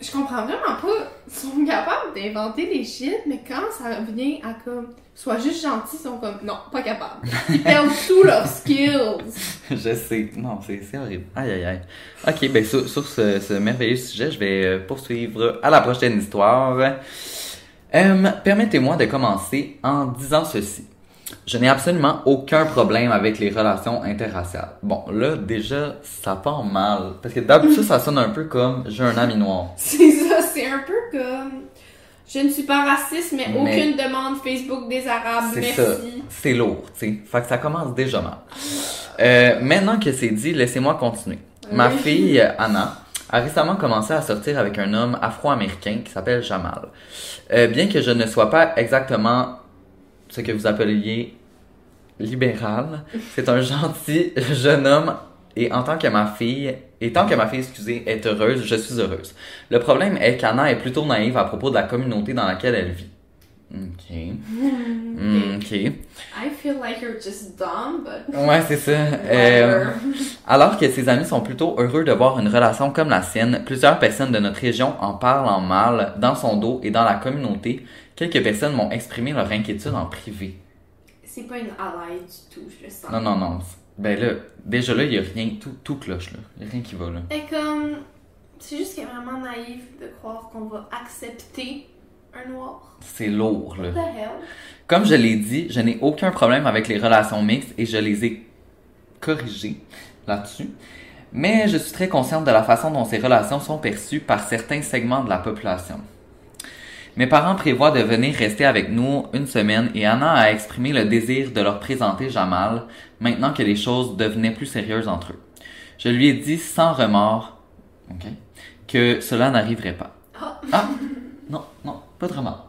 Je comprends vraiment pas. Ils sont capables d'inventer des shit, mais quand ça vient à comme. Sois juste gentil, ils sont comme. Non, pas capables. Ils perdent tous leurs skills. <laughs> Je sais. Non, c'est horrible. Aïe, aïe, aïe. Ok, ben sur, sur ce, ce merveilleux sujet, je vais euh, poursuivre à la prochaine histoire. Euh, Permettez-moi de commencer en disant ceci. Je n'ai absolument aucun problème avec les relations interraciales. Bon, là, déjà, ça part mal. Parce que d'habitude, ça sonne un peu comme j'ai un ami noir. <laughs> C'est ça, c'est un peu comme. Je ne suis pas raciste, mais, Mais- aucune demande Facebook des Arabes, C'est merci. ça. C'est lourd, tu sais. Fait que ça commence déjà mal. Euh, maintenant que c'est dit, laissez-moi continuer. Ma fille, Anna, a récemment commencé à sortir avec un homme afro-américain qui s'appelle Jamal. Euh, bien que je ne sois pas exactement ce que vous appeliez libéral, c'est un <laughs> gentil jeune homme et en tant que ma fille, et tant que ma fille, excusez, est heureuse, je suis heureuse. Le problème est qu'Anna est plutôt naïve à propos de la communauté dans laquelle elle vit. Ok. Mm, <laughs> ok. I feel like you're just dumb, but. Ouais, c'est ça. Euh, alors que ses amis sont plutôt heureux de voir une relation comme la sienne, plusieurs personnes de notre région en parlent en mal, dans son dos et dans la communauté. Quelques personnes m'ont exprimé leur inquiétude en privé. C'est pas une ally du tout, je le sens. Non, non, non. Ben là, déjà là, il y a rien, tout, tout cloche là. Il y a rien qui va là. Et comme. C'est juste qu'elle est vraiment naïf de croire qu'on va accepter un noir. C'est lourd là. What the hell? Comme je l'ai dit, je n'ai aucun problème avec les relations mixtes et je les ai corrigées là-dessus. Mais je suis très consciente de la façon dont ces relations sont perçues par certains segments de la population. Mes parents prévoient de venir rester avec nous une semaine et Anna a exprimé le désir de leur présenter Jamal maintenant que les choses devenaient plus sérieuses entre eux. Je lui ai dit sans remords ok, que cela n'arriverait pas. Ah. Ah, non, non, pas de remords.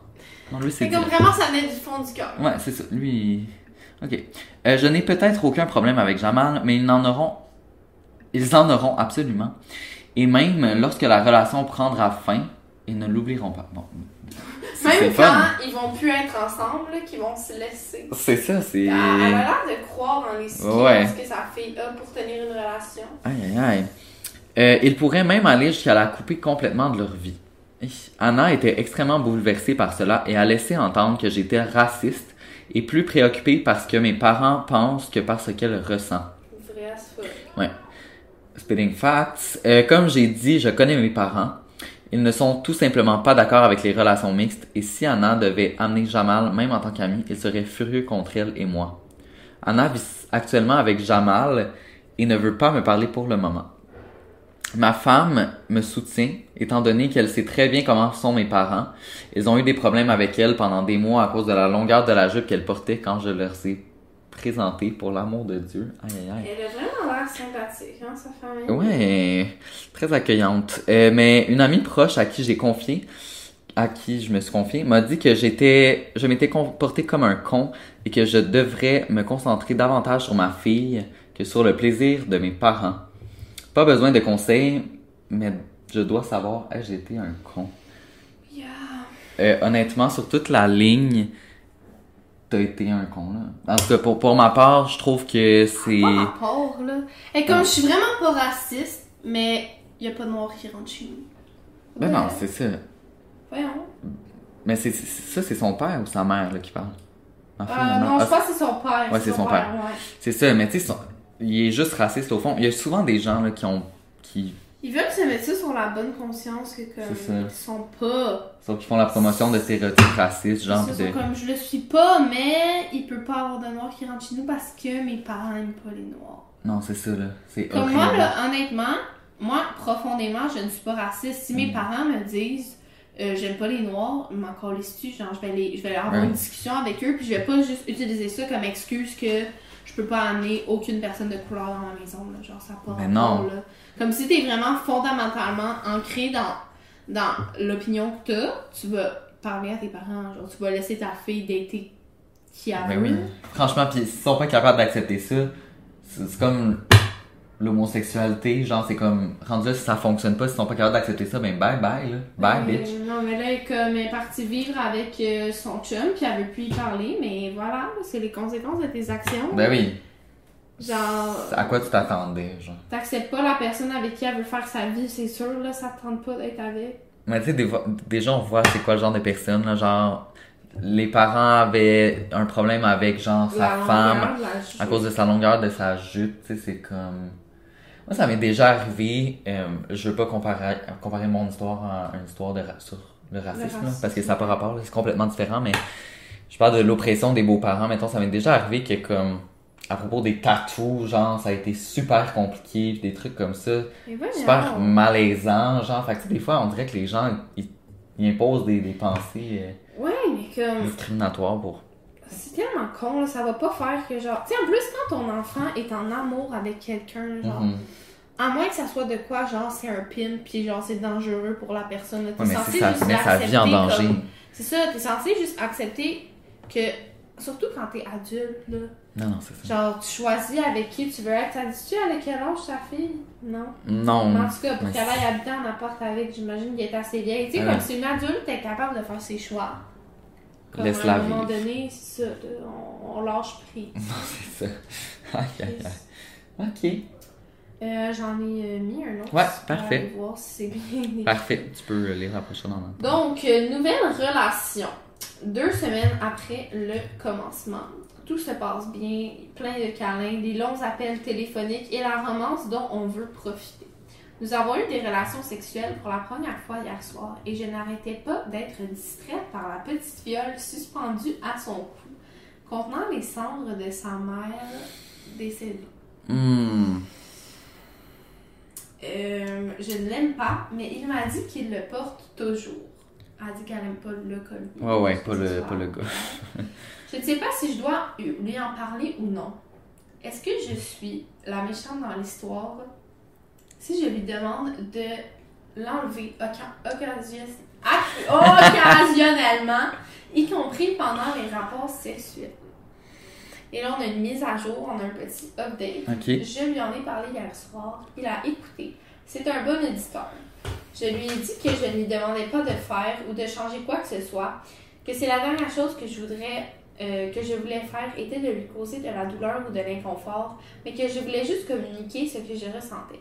Non, lui, c'est comme vraiment ça venait du fond du cœur. Ouais, c'est ça. Lui. Ok. Euh, je n'ai peut-être aucun problème avec Jamal, mais ils en auront. Ils en auront absolument. Et même lorsque la relation prendra fin, ils ne l'oublieront pas. Bon. Même le fun. quand ils vont plus être ensemble, qu'ils vont se laisser. C'est ça, c'est. Elle a l'air de croire dans les Ouais. que sa fille a pour tenir une relation. Aïe, aïe, aïe. Euh, ils pourraient même aller jusqu'à la couper complètement de leur vie. Anna était extrêmement bouleversée par cela et a laissé entendre que j'étais raciste et plus préoccupée par ce que mes parents pensent que par ce qu'elle ressent. Vrai. Ouais. Spitting facts. Euh, comme j'ai dit, je connais mes parents. Ils ne sont tout simplement pas d'accord avec les relations mixtes et si Anna devait amener Jamal, même en tant qu'ami, il serait furieux contre elle et moi. Anna vit actuellement avec Jamal et ne veut pas me parler pour le moment. Ma femme me soutient, étant donné qu'elle sait très bien comment sont mes parents. Ils ont eu des problèmes avec elle pendant des mois à cause de la longueur de la jupe qu'elle portait quand je leur ai présenté pour l'amour de Dieu. Aïe, aïe, aïe. Elle a vraiment l'air sympathique, hein, sa famille. Ouais, très accueillante. Euh, mais une amie proche à qui j'ai confié, à qui je me suis confié, m'a dit que j'étais, je m'étais comporté comme un con et que je devrais me concentrer davantage sur ma fille que sur le plaisir de mes parents. Pas besoin de conseils, mais je dois savoir, ai-je été un con? Yeah. Euh, honnêtement, sur toute la ligne, t'as été un con, là. En tout cas, pour, pour ma part, je trouve que c'est... Pas rapport, là. Et comme je suis vraiment pas raciste, mais y a pas de noir qui rentre chez nous. Ben Ouais. non, c'est ça. Voyons. Mais c'est ça, c'est son père ou sa mère là, qui parle? Ma fille, Euh, ma mère? non, je pense que c'est son père. Ouais, c'est son père. ouais. C'est ça, mais tu sais, son- il est juste raciste au fond. Il y a souvent des gens là, qui ont. qui, Ils veulent se mettre ça sur la bonne conscience que comme ils sont pas. sauf qui font la promotion de stéréotypes racistes, genre. De... comme je le suis pas, mais il peut pas avoir de noir qui rentre chez nous parce que mes parents aiment pas les noirs. Non, c'est ça, là. C'est Comme horrible. moi, là, honnêtement, moi, profondément, je ne suis pas raciste. Si Mm. mes parents me disent euh, j'aime pas les noirs, je m'en calisse-tu, genre je vais, les, je vais avoir Ouais. une discussion avec eux, puis je vais pas juste utiliser ça comme excuse que je peux pas amener aucune personne de couleur dans ma maison, là. genre ça pas Mais non. là. Comme si t'es vraiment fondamentalement ancré dans, dans l'opinion que t'as, tu vas parler à tes parents, genre tu vas laisser ta fille dater qui a Ben oui. Franchement, pis s'ils sont pas capables d'accepter ça, c'est comme l'homosexualité, genre c'est comme rendu là si ça fonctionne pas, s'ils sont pas capables d'accepter ça, ben bye bye là. Bye Euh, bitch. Non, mais là, elle est comme elle est partie vivre avec euh, son chum, puis elle veut plus y parler, mais voilà, c'est les conséquences de tes actions. Ben oui. Genre, À quoi tu t'attendais, genre? t'acceptes pas la personne avec qui elle veut faire sa vie, c'est sûr, là, ça te tente pas d'être avec. Mais tu sais, des, déjà, on voit c'est quoi le genre de personne, là, genre, les parents avaient un problème avec, genre, sa La femme, longueur à cause de sa longueur de sa jupe, tu sais, c'est comme... Moi, ça m'est déjà arrivé, euh, je veux pas comparer, comparer mon histoire à une histoire de sur le racisme, là, parce que ça n'a pas rapport, c'est complètement différent, mais je parle de l'oppression des beaux-parents, mettons, ça m'est déjà arrivé que, comme, à propos des tatous, genre, ça a été super compliqué, pis des trucs comme ça, super malaisant, genre, fait que, des fois, on dirait que les gens, ils, ils imposent des, des pensées euh, Ouais, mais comme, discriminatoires pour... c'est tellement con, là, ça va pas faire que genre. Tu sais, en plus, quand ton enfant est en amour avec quelqu'un, genre. Mhm. À moins que ça soit de quoi, genre, c'est un pin, puis genre, c'est dangereux pour la personne. T'es Ouais, censé ça juste met sa vie en danger. C'est ça, t'es censé juste accepter que, surtout quand t'es adulte, là, Non, non, c'est ça. genre tu choisis avec qui tu veux être. T'as dit-tu avec quel âge ta fille? Non. Non. Mais en tout cas, pour qu'elle aille habiter en appart avec, j'imagine qu'elle est assez vieille. Tu sais, Ouais. comme c'est une adulte, t'es capable de faire ses choix. Comme Laisse-la à un moment vivre. donné, c'est ça, on, on lâche prise. <laughs> c'est ça. <laughs> Aïe, aïe, aïe. Ok. Euh, J'en ai euh, mis un autre. Ouais, pour parfait. aller voir si c'est bien écrit. Parfait. Tu peux lire la prochaine en même temps. Donc, euh, nouvelle relation. Deux semaines après le commencement. Tout se passe bien, plein de câlins, des longs appels téléphoniques et la romance dont on veut profiter. Nous avons eu des relations sexuelles pour la première fois hier soir et je n'arrêtais pas d'être distraite par la petite fiole suspendue à son cou, contenant les cendres de sa mère décédée. Euh, je ne l'aime pas, mais il m'a dit qu'il le porte toujours. Elle a dit qu'elle n'aime pas le col. Ouais, ouais, pas le, pas le gars. <laughs> Je ne sais pas si je dois lui en parler ou non. Est-ce que je suis la méchante dans l'histoire? Si je lui demande de l'enlever occasionnellement, y compris pendant les rapports sexuels? Et là, on a une mise à jour, on a un petit update. Je lui en ai parlé hier soir. Il a écouté. C'est un bon auditeur. Je lui ai dit que je ne lui demandais pas de faire ou de changer quoi que ce soit, que c'est la dernière chose que je voudrais, euh, que je voulais faire était de lui causer de la douleur ou de l'inconfort, mais que je voulais juste communiquer ce que je ressentais.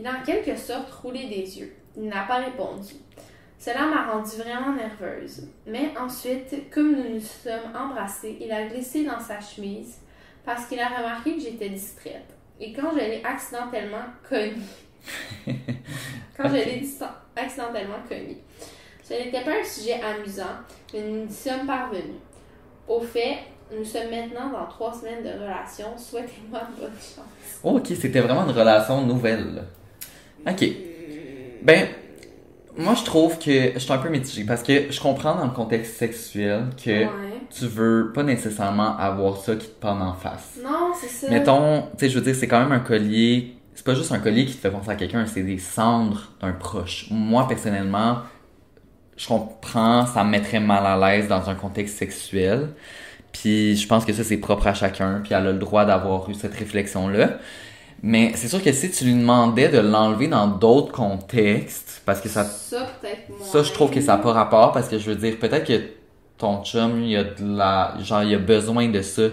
Et dans quelque sorte rouler des yeux. Il n'a pas répondu. Cela m'a rendue vraiment nerveuse. Mais ensuite, comme nous nous sommes embrassés, il a glissé dans sa chemise parce qu'il a remarqué que j'étais distraite. Et quand je l'ai accidentellement commis, <laughs> quand je l'ai accidentellement commis, ce n'était pas un sujet amusant, mais nous y sommes parvenus. Au fait, nous sommes maintenant dans trois semaines de relation. Souhaitez-moi bonne chance. Oh, ok, c'était vraiment une relation nouvelle. Ok. Ben, moi, je trouve que je suis un peu mitigée parce que je comprends dans le contexte sexuel que Ouais. tu veux pas nécessairement avoir ça qui te pend en face. Non, c'est ça. Mettons, tu sais, je veux dire, c'est quand même un collier. C'est pas juste un collier qui te fait penser à quelqu'un, c'est des cendres d'un proche. Moi, personnellement, je comprends, ça me mettrait mal à l'aise dans un contexte sexuel. Puis je pense que ça, c'est propre à chacun, puis elle a le droit d'avoir eu cette réflexion-là. Mais c'est sûr que si tu lui demandais de l'enlever dans d'autres contextes, parce que ça Ça, peut-être ça, je trouve que ça n'a pas rapport parce que je veux dire, peut-être que ton chum, il a de la. Genre, il a besoin de ça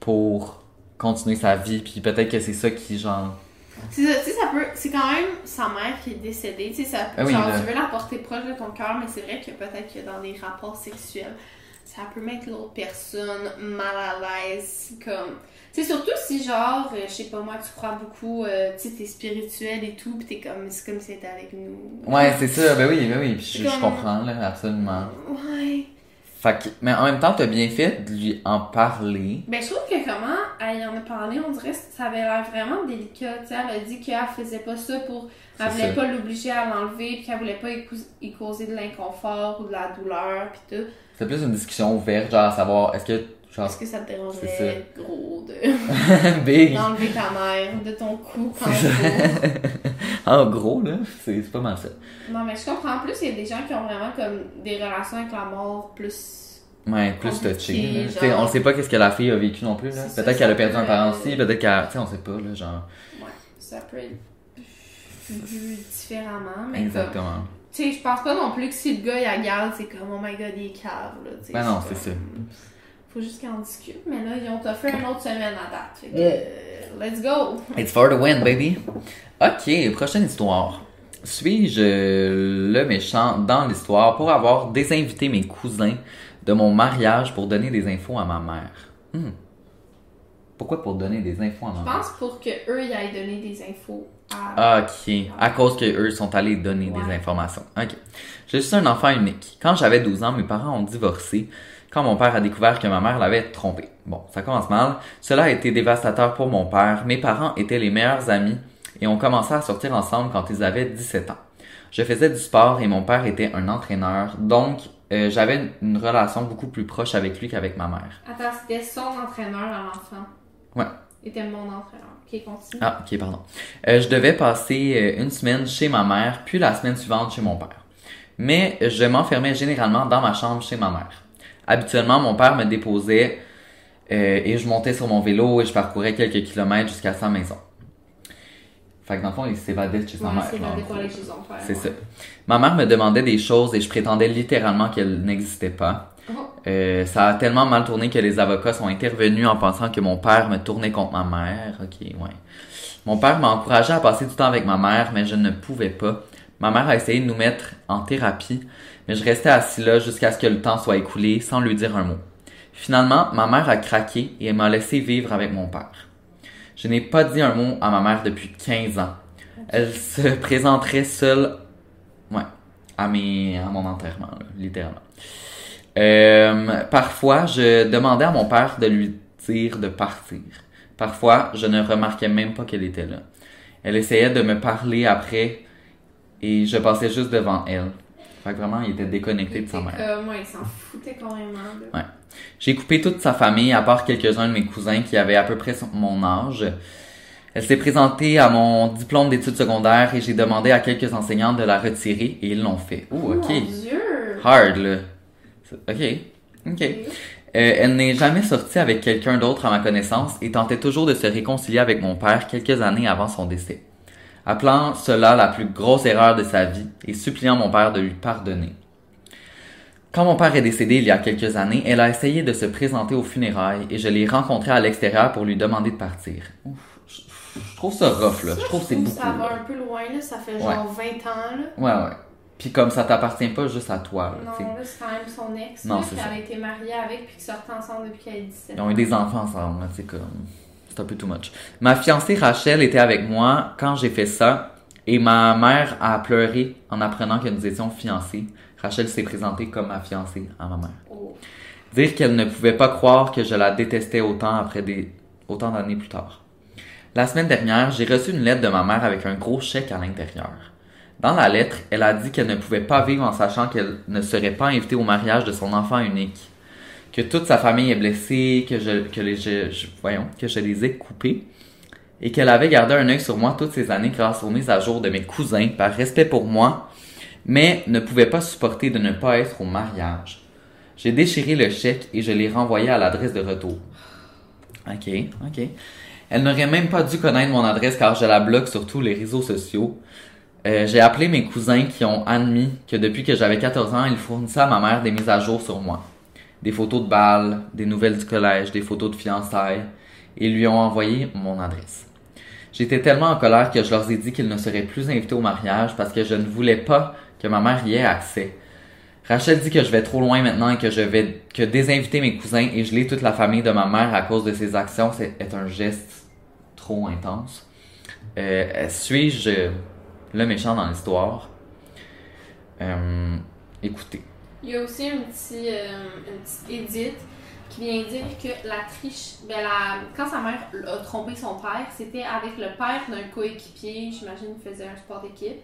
pour continuer sa vie, puis peut-être que c'est ça qui, genre. C'est ça, tu sais, ça peut. C'est quand même sa mère qui est décédée. Tu sais, ça Ah oui, genre, tu veux la porter proche de ton cœur, mais c'est vrai que peut-être que dans des rapports sexuels, ça peut mettre l'autre personne mal à l'aise. Comme. Tu sais, surtout si, genre, euh, je sais pas moi, tu crois beaucoup, euh, tu sais, t'es spirituel et tout, pis t'es comme. C'est comme si t'étais avec nous. Ouais, c'est ça, ben oui, ben oui, je, je comprends, là, absolument. Ouais. Fait que, mais en même temps, t'as bien fait de lui en parler. Ben, je trouve que comment elle y en a parlé, on dirait que ça avait l'air vraiment délicat. Tu sais, elle a dit qu'elle faisait pas ça pour. Elle voulait ça. pas l'obliger à l'enlever, puis qu'elle voulait pas y, cause- y causer de l'inconfort ou de la douleur, puis tout. C'est plus une discussion ouverte, genre, à savoir, est-ce que, Est-ce que ça te dérangerait gros de <laughs> big. d'enlever ta mère de ton cou quand <laughs> en gros, là, c'est pas mal ça. Non, mais je comprends. En plus, il y a des gens qui ont vraiment comme des relations avec la mort plus. Ouais, plus Compliqué, touché. là. genre. On sait pas qu'est-ce que la fille a vécu non plus, là. Peut-être qu'elle a perdu un parent aussi, peut-être qu'elle, tu sais, on sait pas, là, genre. Ouais, ça peut être vu différemment, mais comme- Exactement. Tu sais, je pense pas non plus que si le gars il la garde, c'est comme oh my god, il est cave, là. Ben non, c'est ça. Faut juste qu'on discute, mais là, ils ont offert une autre semaine à date. Fait que, euh, let's go! <laughs> It's for the win, baby. Ok, prochaine histoire. Suis-je le méchant dans l'histoire pour avoir désinvité mes cousins de mon mariage pour donner des infos à ma mère? Hmm. Pourquoi pour donner des infos à ma Je mère? pense pour que eux ils aillent donner des infos à. Ok, à cause que eux sont allés donner des informations. Ok. Je suis un enfant unique. Quand j'avais 12 ans, mes parents ont divorcé quand mon père a découvert que ma mère l'avait trompé. Bon, ça commence mal. Cela a été dévastateur pour mon père. Mes parents étaient les meilleurs amis et ont commencé à sortir ensemble quand ils avaient 17 ans. Je faisais du sport et mon père était un entraîneur, donc euh, j'avais une, une relation beaucoup plus proche avec lui qu'avec ma mère. Attends, c'était son entraîneur à l'enfant? Ouais. Il était mon entraîneur. Ok, continue. Ah, ok, pardon. Euh, je devais passer euh, une semaine chez ma mère, puis la semaine suivante chez mon père. Mais je m'enfermais généralement dans ma chambre chez ma mère. Habituellement, mon père me déposait euh, et je montais sur mon vélo et je parcourais quelques kilomètres jusqu'à sa maison. Fait que dans le fond, il s'évadait de chez sa mère. c'est ouais. ça. Ma mère me demandait des choses et je prétendais littéralement qu'elles n'existaient pas. Oh. Euh, ça a tellement mal tourné que les avocats sont intervenus en pensant que mon père me tournait contre ma mère. Ok, ouais. Mon père m'a encouragé à passer du temps avec ma mère, mais je ne pouvais pas. Ma mère a essayé de nous mettre en thérapie, mais je restais assis là jusqu'à ce que le temps soit écoulé sans lui dire un mot. Finalement, ma mère a craqué et m'a laissé vivre avec mon père. Je n'ai pas dit un mot à ma mère depuis 15 ans. Elle se présenterait seule, ouais, à mes, à mon enterrement, littéralement. Euh, parfois, je demandais à mon père de lui dire de partir. Parfois, je ne remarquais même pas qu'elle était là. Elle essayait de me parler après et je passais juste devant elle. Fait que vraiment, il était déconnecté Il de sa mère. comme, ouais, il s'en foutait carrément. Ouais. J'ai coupé toute sa famille, à part quelques-uns de mes cousins qui avaient à peu près mon âge. Elle s'est présentée à mon diplôme d'études secondaires et j'ai demandé à quelques enseignantes de la retirer et ils l'ont fait. Oh ok. Mon Dieu! Hard, là. Ok. Ok. Euh, elle n'est jamais sortie avec quelqu'un d'autre à ma connaissance et tentait toujours de se réconcilier avec mon père quelques années avant son décès. Appelant cela la plus grosse erreur de sa vie et suppliant mon père de lui pardonner. Quand mon père est décédé il y a quelques années, elle a essayé de se présenter aux funérailles et je l'ai rencontré à l'extérieur pour lui demander de partir. Ouf, je, je trouve ça rough, là. Je trouve que c'est beaucoup. Ça va là. un peu loin, là. Ça fait Ouais. genre 20 ans, là. Ouais, ouais. Puis comme ça t'appartient pas juste à toi, là. Non, là, c'est quand même son ex. Non, là, c'est puis ça. Elle a été mariée avec, puis qu'ils sortent ensemble depuis qu'elle a 17 Ils ont eu des enfants ensemble, là, c'est comme... C'est un peu too much. Ma fiancée Rachel était avec moi quand j'ai fait ça et ma mère a pleuré en apprenant que nous étions fiancés. Rachel s'est présentée comme ma fiancée à ma mère. Oh. Dire qu'elle ne pouvait pas croire que je la détestais autant après des... autant d'années plus tard. La semaine dernière, j'ai reçu une lettre de ma mère avec un gros chèque à l'intérieur. Dans la lettre, elle a dit qu'elle ne pouvait pas vivre en sachant qu'elle ne serait pas invitée au mariage de son enfant unique. Que toute sa famille est blessée, que je, que les, voyons, que je les ai coupés. Et qu'elle avait gardé un œil sur moi toutes ces années grâce aux mises à jour de mes cousins par respect pour moi, mais ne pouvait pas supporter de ne pas être au mariage. J'ai déchiré le chèque et je l'ai renvoyé à l'adresse de retour. Ok, ok. Elle n'aurait même pas dû connaître mon adresse car je la bloque sur tous les réseaux sociaux. Euh, j'ai appelé mes cousins qui ont admis que depuis que j'avais 14 ans, ils fournissaient à ma mère des mises à jour sur moi. Des photos de balles, des nouvelles du collège, des photos de fiançailles, et lui ont envoyé mon adresse. J'étais tellement en colère que je leur ai dit qu'ils ne seraient plus invités au mariage parce que je ne voulais pas que ma mère y ait accès. Rachel dit que je vais trop loin maintenant et que je vais que désinviter mes cousins et geler toute la famille de ma mère à cause de ses actions est un geste trop intense. Euh, Suis-je le méchant dans l'histoire? Euh, écoutez. Il y a aussi un petit, euh, une petite édite qui vient dire que la triche, ben la, quand sa mère a trompé son père, c'était avec le père d'un coéquipier, j'imagine qu'il faisait un sport d'équipe,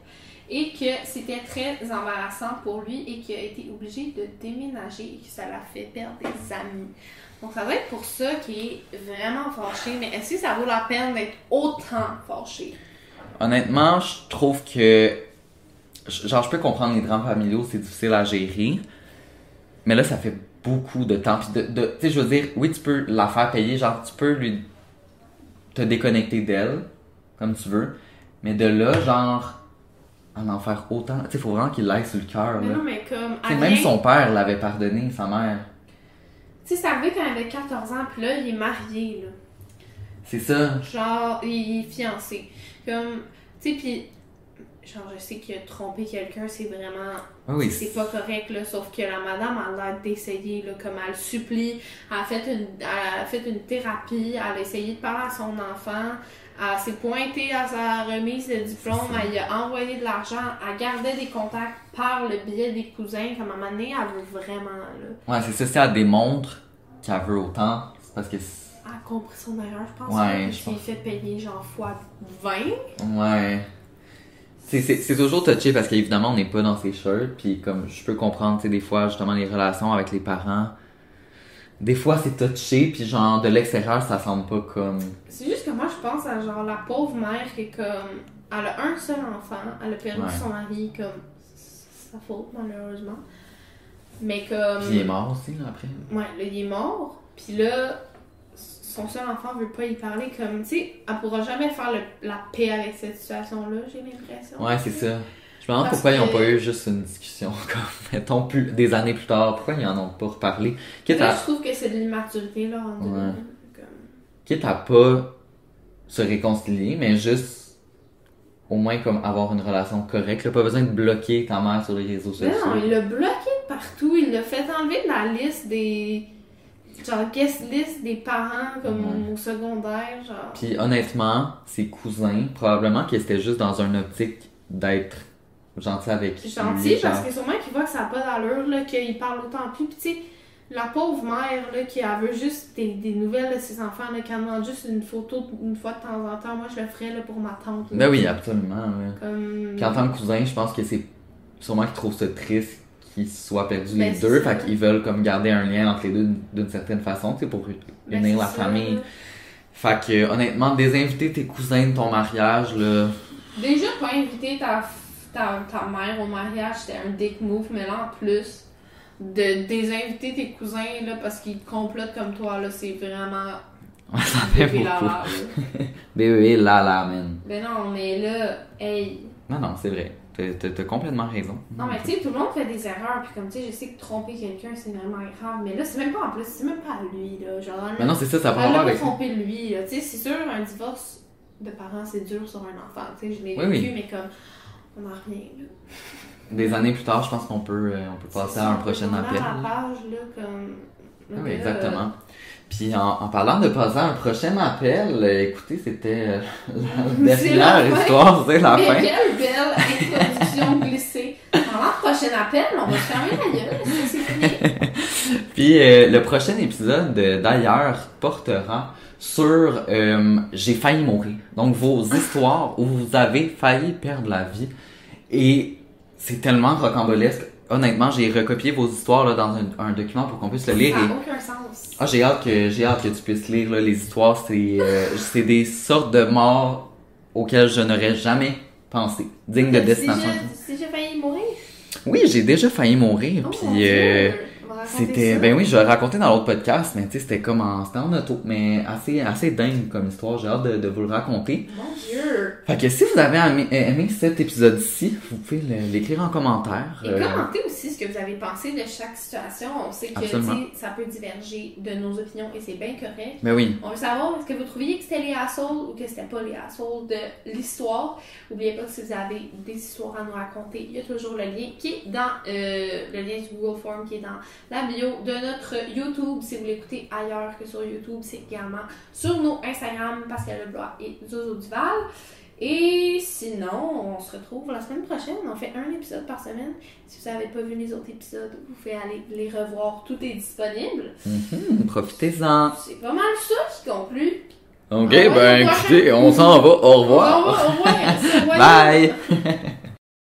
et que c'était très embarrassant pour lui et qu'il a été obligé de déménager et que ça l'a fait perdre des amis. Donc ça doit être pour ça qu'il est vraiment fâché, mais est-ce que ça vaut la peine d'être autant fâché? Honnêtement, je trouve que. Genre, je peux comprendre les drames familiaux, c'est difficile à gérer. Mais là, ça fait beaucoup de temps. Puis de, de- tu sais, je veux dire, oui, tu peux la faire payer. Genre, tu peux lui. te déconnecter d'elle, comme tu veux. Mais de là, genre. en en faire autant. Tu sais, faut vraiment qu'il l'aille sur le cœur, Mais là. non, mais comme. Même rien- son père l'avait pardonné, sa mère. Tu sais, c'est arrivé quand il avait 14 ans, puis là, il est marié, là. C'est ça. Genre, il est fiancé. Comme, tu sais, puis, genre, je sais qu'il a trompé quelqu'un, c'est vraiment. Ah oui, c'est pas correct, là. Sauf que la madame a l'air d'essayer, là, comme elle supplie. Elle a, fait une, elle a fait une thérapie, elle a essayé de parler à son enfant. Elle s'est pointée à sa remise de diplôme, elle lui a envoyé de l'argent, elle gardait des contacts par le biais des cousins. Comme à un moment donné, elle veut vraiment, là. Ouais, c'est ça. Si elle démontre qu'elle veut autant, c'est parce que. c'est- Elle a compris son erreur, je pense. Ouais, je pense. fait payer, genre, fois 20. Ouais. C'est, toujours touché parce qu'évidemment, on n'est pas dans ses shirts. Puis comme je peux comprendre, tu sais, des fois, justement, les relations avec les parents. Des fois, c'est touché. Puis genre, de l'extérieur, ça semble pas comme. C'est juste que moi, je pense à genre la pauvre mère qui est comme. Elle a un seul enfant, elle a perdu Ouais. son mari, comme. C'est sa faute, malheureusement. Mais comme. Puis il est mort aussi, là, après. Ouais, là, il est mort. Puis là, son seul enfant veut pas y parler. Comme, tu sais, elle pourra jamais faire le- la paix avec cette situation-là, j'ai l'impression. Ouais, c'est ça. Je me demande pourquoi ils ont que- pas eu juste une discussion, <laughs> comme, mettons, plus, des années plus tard. Pourquoi ils en ont pas reparlé? Quitte à, je trouve que c'est de l'immaturité, là, en. Ouais. Comme... quitte à pas se réconcilier, mais juste au moins comme avoir une relation correcte. là. Pas besoin de bloquer ta mère sur les réseaux sociaux. non, il l'a bloqué de partout. Il l'a fait enlever de la liste des. Genre, guest list des parents, comme Mhm. au secondaire. Genre. Puis honnêtement, ses cousins, probablement qu'ils étaient juste dans une optique d'être gentil avec lui. Gentil, parce genre. que sûrement qu'il voit que ça n'a pas d'allure, là, qu'il parle autant plus. Puis, tu sais, la pauvre mère, là, qui elle veut juste des, des nouvelles de ses enfants, là, qui en demande juste une photo une fois de temps en temps. Moi, je le ferais, là, pour ma tante. là. Ben oui, absolument. ouais. Comme. Puis en tant que cousin, je pense que c'est sûrement qu'ils trouvent ça triste qu'ils soient perdus Ben, les c'est deux. ça. Fait qu'ils veulent comme garder un lien entre les deux d'une- certaine façon, tu sais, pour Ben, unir la ça, famille. Fait que honnêtement, désinviter tes cousins de ton mariage, là. Déjà, pas inviter ta, ta, ta mère au mariage, c'était un dick move, mais là, en plus, de désinviter tes cousins, là, parce qu'ils te complotent comme toi, là, c'est vraiment <laughs> Ça fait bébé beaucoup. lala. Bébé, là, <laughs> là, man. Ben non, mais là, hey. Non, non, c'est vrai. T'as- complètement raison. Non, mais tu sais, tout le monde fait des erreurs, puis comme tu sais, je sais que tromper quelqu'un, c'est vraiment grave, mais là, c'est même pas en plus, c'est même pas lui, là. Genre, Mais non, c'est ça, ça va pas avec. trompé lui, là. Tu sais, c'est sûr, un divorce de parents, c'est dur sur un enfant, tu sais, je l'ai Oui, vécu, oui. mais comme, on en revient, là. Des années plus tard, je pense qu'on peut, euh, on peut passer à un prochain On appel. à la page, là, comme. Ah Oui, là, exactement. Puis en, en parlant de passer à un prochain appel, euh, écoutez, c'était euh, la dernière histoire, c'est la Mais fin. quelle belle introduction glissée. Pendant le prochain appel, on va se fermer la gueule. C'est fini. <laughs> Puis euh, le prochain épisode, d'ailleurs, portera sur euh, J'ai failli mourir. Donc, vos histoires où vous avez failli perdre la vie. Et c'est tellement rocambolesque. Honnêtement, j'ai recopié vos histoires là, dans un, un document pour qu'on puisse le lire. Ça et- n'a aucun sens. Ah, j'ai hâte que j'ai hâte que tu puisses lire là, les histoires. C'est euh, <laughs> c'est des sortes de morts auxquelles je n'aurais jamais pensé, dignes de destination. si j'ai failli mourir? Oui, j'ai déjà failli mourir. Oh, puis euh, c'était ben oui, je l'ai raconté dans l'autre podcast, mais tu sais c'était comme en c'était en auto, mais assez assez dingue comme histoire. J'ai hâte de, de vous le raconter. Mon Dieu. Fait que si vous avez aimé, aimé cet épisode-ci, vous pouvez l'écrire en commentaire. Et Euh, commentez aussi ce que vous avez pensé de chaque situation. On sait que Absolument. tu sais, ça peut diverger de nos opinions et c'est bien correct. ben oui. On veut savoir, est-ce que vous trouviez que c'était les assholes ou que c'était pas les assholes de l'histoire? N'oubliez pas que si vous avez des histoires à nous raconter, il y a toujours le lien qui est dans euh, le lien du Google Form qui est dans la bio de notre YouTube. Si vous l'écoutez ailleurs que sur YouTube, c'est également sur nos Instagram, Pascal Leblois et Zozo Duval. Et sinon, on se retrouve la semaine prochaine. On fait un épisode par semaine. Si vous n'avez pas vu les autres épisodes, vous pouvez aller les revoir. Tout est disponible. Mhm, Profitez-en. C'est pas mal ça qui conclut. Ok, ben au écoutez, on s'en va. Au Au revoir. revoir. Au revoir. Bye.